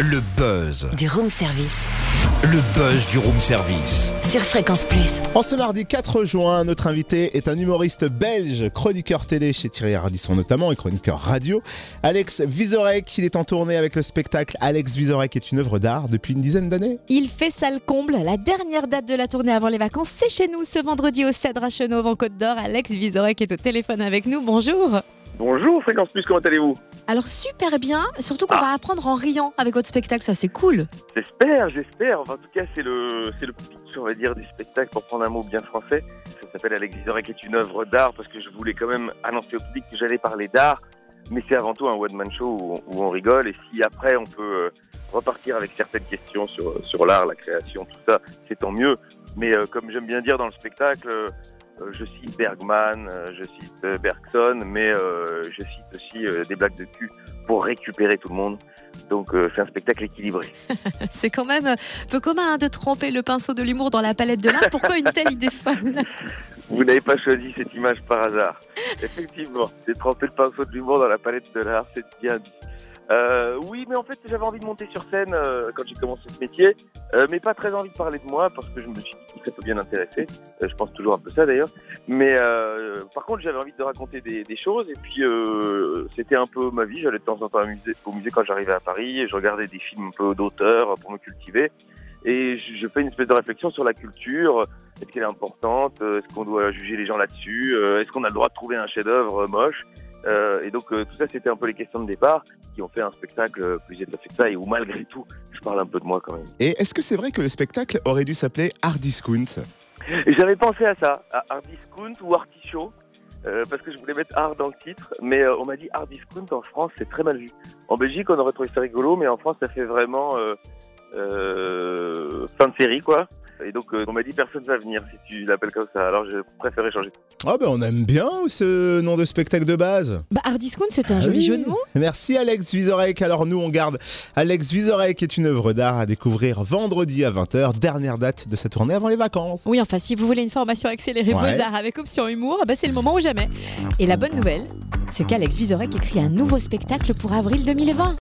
Le buzz. Du room service. Le buzz du room service. Sur Fréquence Plus. En ce mardi 4 juin, notre invité est un humoriste belge, chroniqueur télé chez Thierry Ardisson notamment et chroniqueur radio. Alex Vizorek, il est en tournée avec le spectacle Alex Vizorek est une œuvre d'art depuis une dizaine d'années. Il fait ça le comble. La dernière date de la tournée avant les vacances, c'est chez nous ce vendredi au Cèdre à Chenauve en Côte d'Or. Alex Vizorek est au téléphone avec nous. Bonjour. Bonjour Fréquence Plus, comment allez-vous? Alors super bien, surtout qu'on va apprendre en riant avec votre spectacle, ça c'est cool. J'espère, j'espère. Enfin, en tout cas, c'est le, c'est le pitch, on va dire, du spectacle, pour prendre un mot bien français. Ça s'appelle Alex Vizorek est une œuvre d'art, parce que je voulais quand même annoncer au public que j'allais parler d'art, mais c'est avant tout un one-man show où, où on rigole, et si après on peut euh, repartir avec certaines questions sur, sur l'art, la création, tout ça, c'est tant mieux. Mais euh, comme j'aime bien dire dans le spectacle, euh, je cite Bergman, euh, je cite euh, Bergson, mais euh, je cite aussi euh, des blagues de cul pour récupérer tout le monde. Donc euh, c'est un spectacle équilibré. C'est quand même peu commun hein, de tremper le pinceau de l'humour dans la palette de l'art. Pourquoi une telle idée folle? Vous n'avez pas choisi cette image par hasard. Effectivement, c'est tremper le pinceau de l'humour dans la palette de l'art, c'est bien dit. Euh, oui, mais en fait, j'avais envie de monter sur scène euh, quand j'ai commencé ce métier, euh, mais pas très envie de parler de moi parce que je me suis dit que ça peut bien intéresser. Euh, je pense toujours un peu ça d'ailleurs. Mais euh, par contre, j'avais envie de raconter des, des choses et puis euh, c'était un peu ma vie. J'allais de temps en temps au musée, au musée quand j'arrivais à Paris et je regardais des films un peu d'auteurs pour me cultiver. Et je, je fais une espèce de réflexion sur la culture. Est-ce qu'elle est importante? Est-ce qu'on doit juger les gens là-dessus? Est-ce qu'on a le droit de trouver un chef-d'œuvre moche? Euh, Et donc euh, tout ça, c'était un peu les questions de départ qui ont fait un spectacle euh, plus étoffé que ça et où malgré tout, je parle un peu de moi quand même. Et est-ce que c'est vrai que le spectacle aurait dû s'appeler Art Discount? J'avais pensé à ça, à Art Discount ou Artichaut, euh, parce que je voulais mettre art dans le titre, mais on m'a dit Art Discount en France, c'est très mal vu. En Belgique, on aurait trouvé ça rigolo, mais en France, ça fait vraiment fin de série, quoi. Et donc, euh, on m'a dit personne va venir si tu l'appelles comme ça. Alors, j'ai préféré changer. Ah ben on aime bien ce nom de spectacle de base. Bah Hard Discount, c'était un Ah joli oui. jeu de mots. Merci Alex Vizorek. Alors nous on garde Alex Vizorek est une œuvre d'art à découvrir vendredi à 20h, dernière date de sa tournée avant les vacances. Oui, enfin, si vous voulez une formation accélérée Ouais. Beaux-Arts avec option humour, bah, c'est le moment ou jamais. Et la bonne nouvelle, c'est qu'Alex Vizorek écrit un nouveau spectacle pour avril 2020.